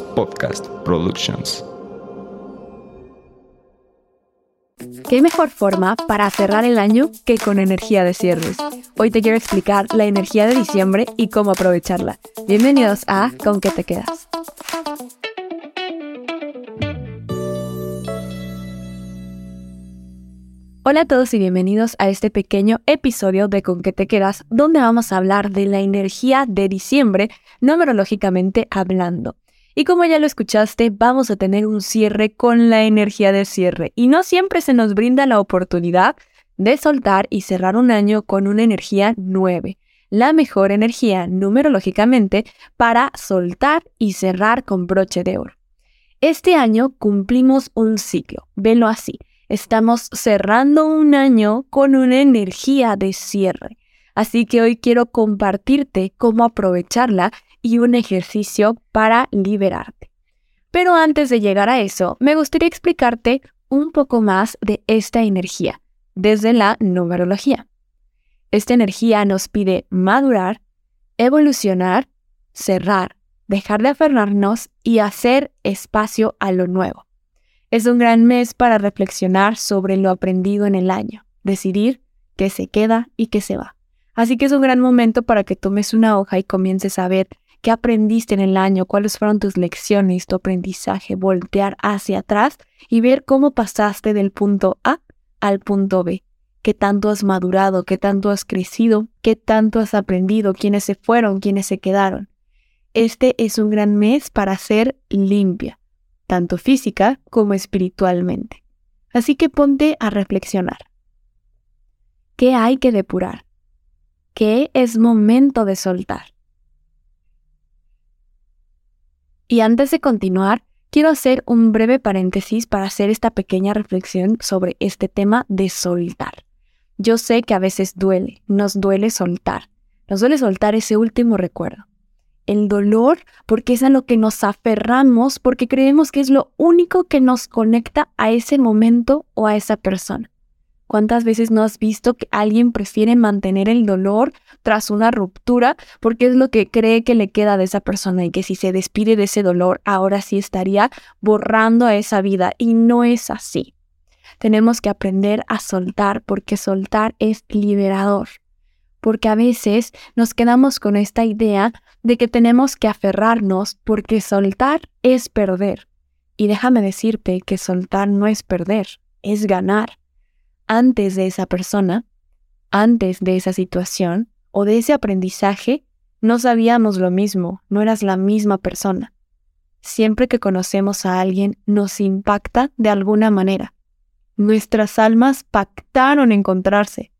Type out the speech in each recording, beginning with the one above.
Podcast Productions. ¿Qué mejor forma para cerrar el año que con energía de cierres? Hoy te quiero explicar la energía de diciembre y cómo aprovecharla. Bienvenidos a ¿Con qué te quedas? Hola a todos y bienvenidos a este pequeño episodio de Con qué te quedas, donde vamos a hablar de la energía de diciembre, numerológicamente hablando. Y como ya lo escuchaste, vamos a tener un cierre con la energía de cierre. Y no siempre se nos brinda la oportunidad de soltar y cerrar un año con una energía 9, la mejor energía numerológicamente para soltar y cerrar con broche de oro. Este año cumplimos un ciclo, velo así Estamos cerrando un año con una energía de cierre. Así que hoy quiero compartirte cómo aprovecharla y un ejercicio para liberarte. Pero antes de llegar a eso, me gustaría explicarte un poco más de esta energía desde la numerología. Esta energía nos pide madurar, evolucionar, cerrar, dejar de aferrarnos y hacer espacio a lo nuevo. Es un gran mes para reflexionar sobre lo aprendido en el año, decidir qué se queda y qué se va. Así que es un gran momento para que tomes una hoja y comiences a ver qué aprendiste en el año, cuáles fueron tus lecciones, tu aprendizaje, voltear hacia atrás y ver cómo pasaste del punto A al punto B, qué tanto has madurado, qué tanto has crecido, qué tanto has aprendido, quiénes se fueron, quiénes se quedaron. Este es un gran mes para ser limpia, tanto física como espiritualmente. Así que ponte a reflexionar. ¿Qué hay que depurar? ¿Qué es momento de soltar? Y antes de continuar, quiero hacer un breve paréntesis para hacer esta pequeña reflexión sobre este tema de soltar. Yo sé que a veces duele, nos duele soltar, nos duele soltar ese último recuerdo el dolor porque es a lo que nos aferramos, porque creemos que es lo único que nos conecta a ese momento o a esa persona. ¿Cuántas veces no has visto que alguien prefiere mantener el dolor tras una ruptura porque es lo que cree que le queda de esa persona y que si se despide de ese dolor ahora sí estaría borrando a esa vida y no es así. Tenemos que aprender a soltar porque soltar es liberador porque a veces nos quedamos con esta idea de que tenemos que aferrarnos porque soltar es perder. Y déjame decirte que soltar no es perder, es ganar. Antes de esa persona, antes de esa situación o de ese aprendizaje, no sabíamos lo mismo, no eras la misma persona. Siempre que conocemos a alguien nos impacta de alguna manera. Nuestras almas pactaron encontrarse,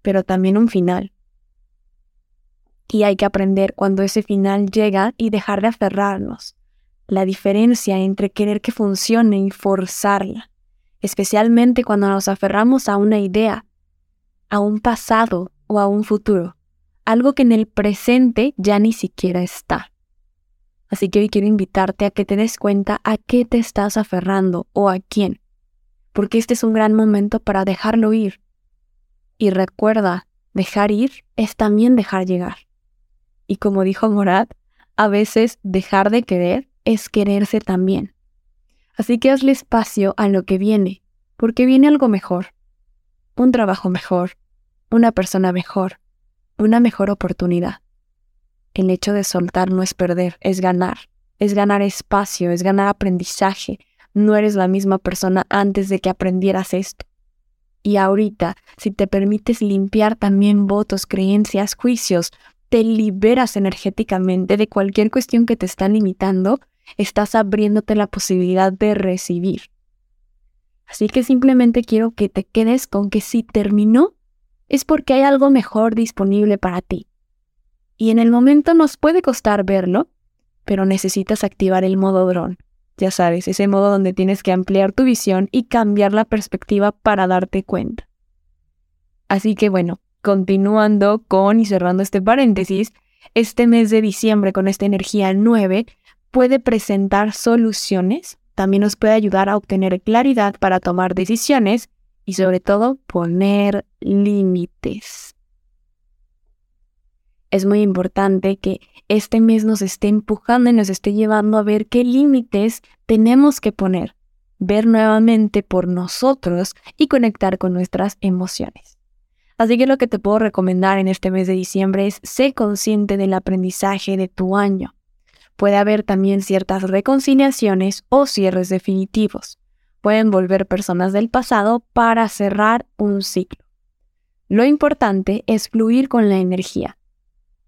pero también un final y hay que aprender cuando ese final llega y dejar de aferrarnos. La diferencia entre querer que funcione y forzarla, especialmente cuando nos aferramos a una idea, a un pasado o a un futuro, algo que en el presente ya ni siquiera está. Así que hoy quiero invitarte a que te des cuenta a qué te estás aferrando o a quién, porque este es un gran momento para dejarlo ir. Y recuerda, dejar ir es también dejar llegar. Y como dijo Morad, a veces dejar de querer es quererse también. Así que hazle espacio a lo que viene, porque viene algo mejor. Un trabajo mejor, una persona mejor, una mejor oportunidad. El hecho de soltar no es perder, es ganar. Es ganar espacio, es ganar aprendizaje. No eres la misma persona antes de que aprendieras esto. Y ahorita, si te permites limpiar también votos, creencias, juicios, te liberas energéticamente de cualquier cuestión que te está limitando, estás abriéndote la posibilidad de recibir. Así que simplemente quiero que te quedes con que si terminó, es porque hay algo mejor disponible para ti. Y en el momento nos puede costar verlo, pero necesitas activar el modo dron. Ya sabes, ese modo donde tienes que ampliar tu visión y cambiar la perspectiva para darte cuenta. Así que bueno, continuando con y cerrando este paréntesis, este mes de diciembre con esta energía 9 puede presentar soluciones, también nos puede ayudar a obtener claridad para tomar decisiones y sobre todo poner límites. Es muy importante que este mes nos esté empujando y nos esté llevando a ver qué límites tenemos que poner, ver nuevamente por nosotros y conectar con nuestras emociones. Así que lo que te puedo recomendar en este mes de diciembre es ser consciente del aprendizaje de tu año. Puede haber también ciertas reconciliaciones o cierres definitivos. Pueden volver personas del pasado para cerrar un ciclo. Lo importante es fluir con la energía,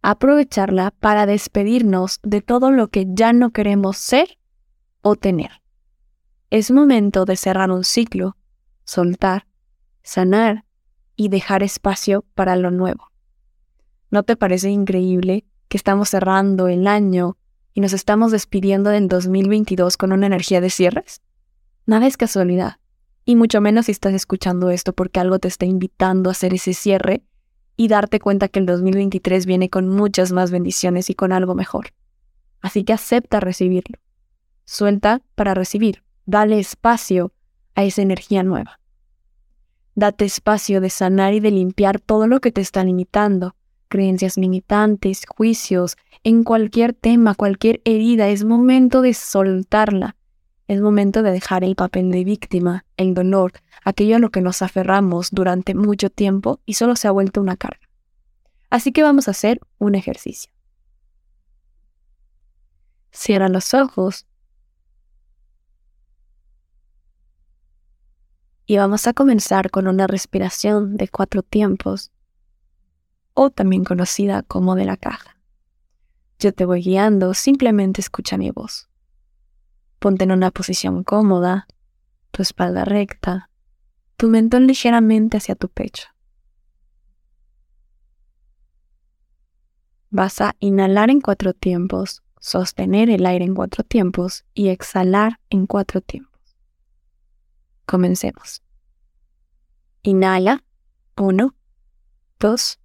aprovecharla para despedirnos de todo lo que ya no queremos ser o tener. Es momento de cerrar un ciclo, soltar, sanar y dejar espacio para lo nuevo. ¿No te parece increíble que estamos cerrando el año y nos estamos despidiendo del 2022 con una energía de cierres? Nada es casualidad, y mucho menos si estás escuchando esto porque algo te está invitando a hacer ese cierre y darte cuenta que el 2023 viene con muchas más bendiciones y con algo mejor. Así que acepta recibirlo. Suelta para recibir. Dale espacio a esa energía nueva. Date espacio de sanar y de limpiar todo lo que te está limitando. Creencias limitantes, juicios, en cualquier tema, cualquier herida. Es momento de soltarla. Es momento de dejar el papel de víctima, el dolor, aquello a lo que nos aferramos durante mucho tiempo y solo se ha vuelto una carga. Así que vamos a hacer un ejercicio. Cierra los ojos y vamos a comenzar con una respiración de cuatro tiempos o también conocida como de la caja. Yo te voy guiando, simplemente escucha mi voz. Ponte en una posición cómoda, tu espalda recta, tu mentón ligeramente hacia tu pecho. Vas a inhalar en cuatro tiempos, sostener el aire en cuatro tiempos y exhalar en cuatro tiempos. Comencemos. Inhala. Uno, dos,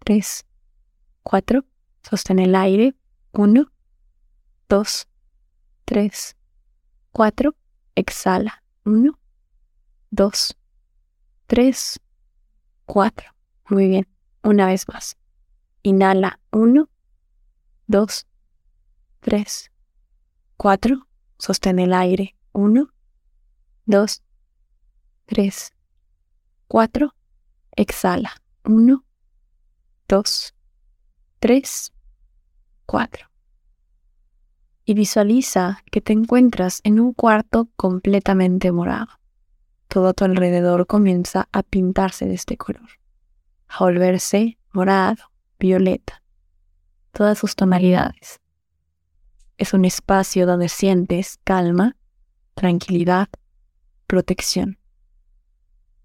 tres, cuatro. Sostén el aire. Uno, dos, tres, cuatro. Exhala. Uno, dos, tres, cuatro. Muy bien. Una vez más. Inhala. Uno, dos, tres, cuatro. Sostén el aire. Uno, dos, tres, cuatro. Exhala. Uno, dos, tres, cuatro y visualiza que te encuentras en un cuarto completamente morado. Todo a tu alrededor comienza a pintarse de este color, a volverse morado, violeta, todas sus tonalidades. Es un espacio donde sientes calma, tranquilidad, protección.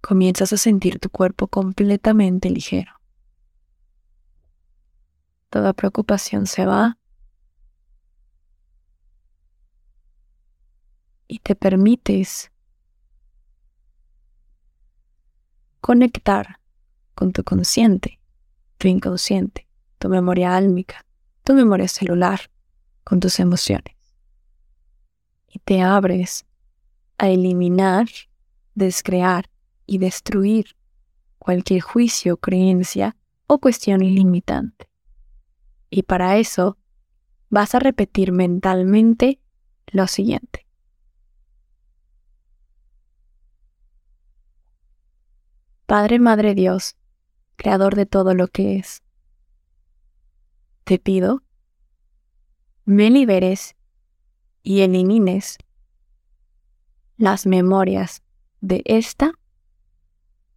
Comienzas a sentir tu cuerpo completamente ligero. Toda preocupación se va y te permites conectar con tu consciente, tu inconsciente, tu memoria álmica, tu memoria celular, con tus emociones. Y te abres a eliminar, descrear y destruir cualquier juicio, creencia o cuestión ilimitante. Y para eso vas a repetir mentalmente lo siguiente. Padre, Madre Dios, Creador de todo lo que es, te pido, me liberes y elimines las memorias de esta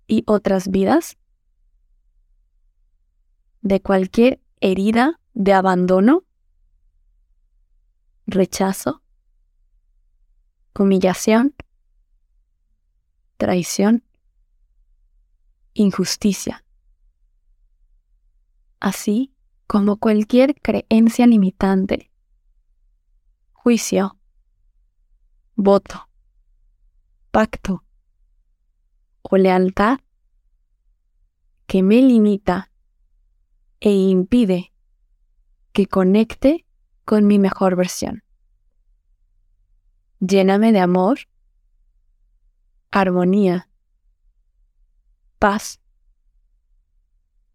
y otras vidas, de cualquier herida de abandono, rechazo, humillación, traición, injusticia, así como cualquier creencia limitante, juicio, voto, pacto o lealtad que me limita e impide que conecte con mi mejor versión. Lléname de amor, armonía paz,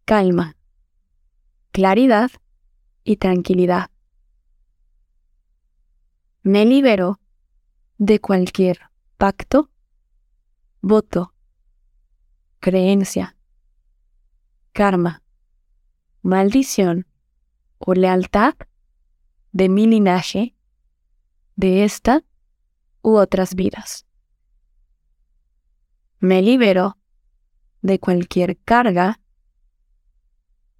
calma, claridad y tranquilidad. Me libero de cualquier pacto, voto, creencia, karma, maldición o lealtad de mi linaje, de esta u otras vidas. Me libero de cualquier carga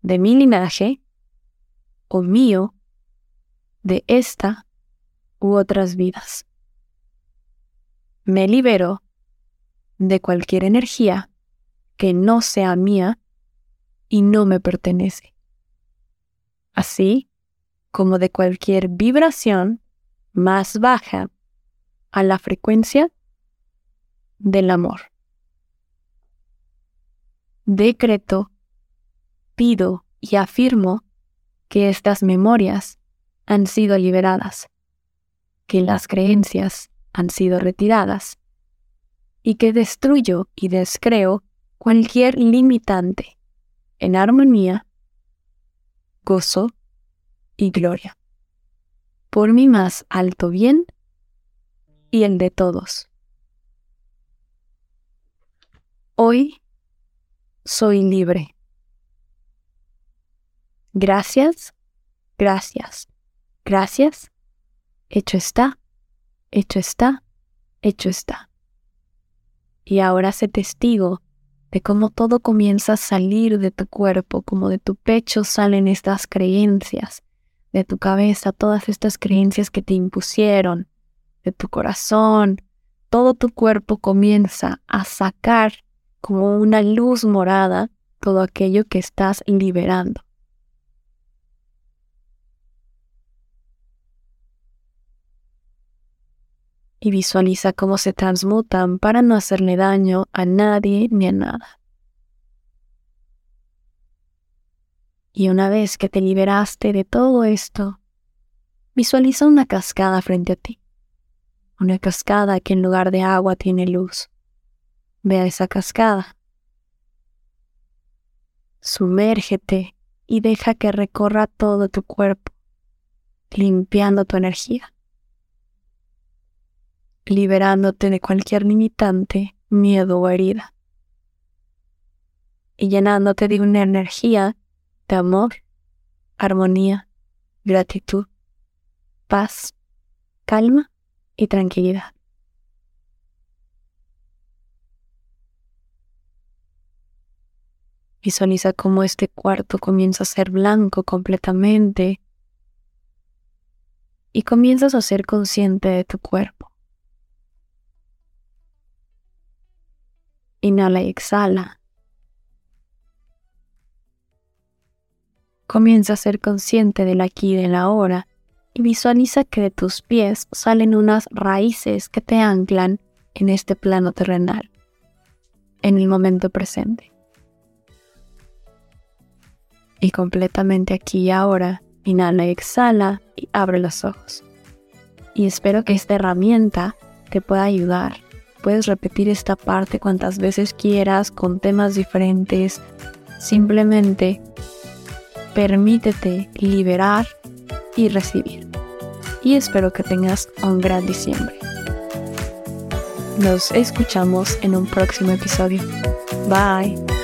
de mi linaje o mío de esta u otras vidas. Me libero de cualquier energía que no sea mía y no me pertenece. Así como de cualquier vibración más baja a la frecuencia del amor. Decreto pido y afirmo que estas memorias han sido liberadas, que las creencias han sido retiradas y que destruyo y descreo cualquier limitante en armonía, gozo y gloria, por mi más alto bien y el de todos. Hoy soy libre. Gracias, gracias, gracias. Hecho está, hecho está, hecho está. Y ahora sé testigo de cómo todo comienza a salir de tu cuerpo, como de tu pecho salen estas creencias, de tu cabeza todas estas creencias que te impusieron, de tu corazón, todo tu cuerpo comienza a sacar como una luz morada todo aquello que estás liberando. Y visualiza cómo se transmutan para no hacerle daño a nadie ni a nada. Y una vez que te liberaste de todo esto, visualiza una cascada frente a ti. Una cascada que en lugar de agua tiene luz. Ve a esa cascada. Sumérgete y deja que recorra todo tu cuerpo, limpiando tu energía liberándote de cualquier limitante, miedo o herida, y llenándote de una energía de amor, armonía, gratitud, paz, calma y tranquilidad. Visualiza cómo este cuarto comienza a ser blanco completamente y comienzas a ser consciente de tu cuerpo. Inhala y exhala. Comienza a ser consciente del aquí y del ahora y visualiza que de tus pies salen unas raíces que te anclan en este plano terrenal, en el momento presente. Y completamente aquí y ahora, inhala y exhala y abre los ojos. Y espero que esta herramienta te pueda ayudar Puedes repetir esta parte cuantas veces quieras con temas diferentes. Simplemente permítete liberar y recibir. Y espero que tengas un gran diciembre. Nos escuchamos en un próximo episodio. Bye.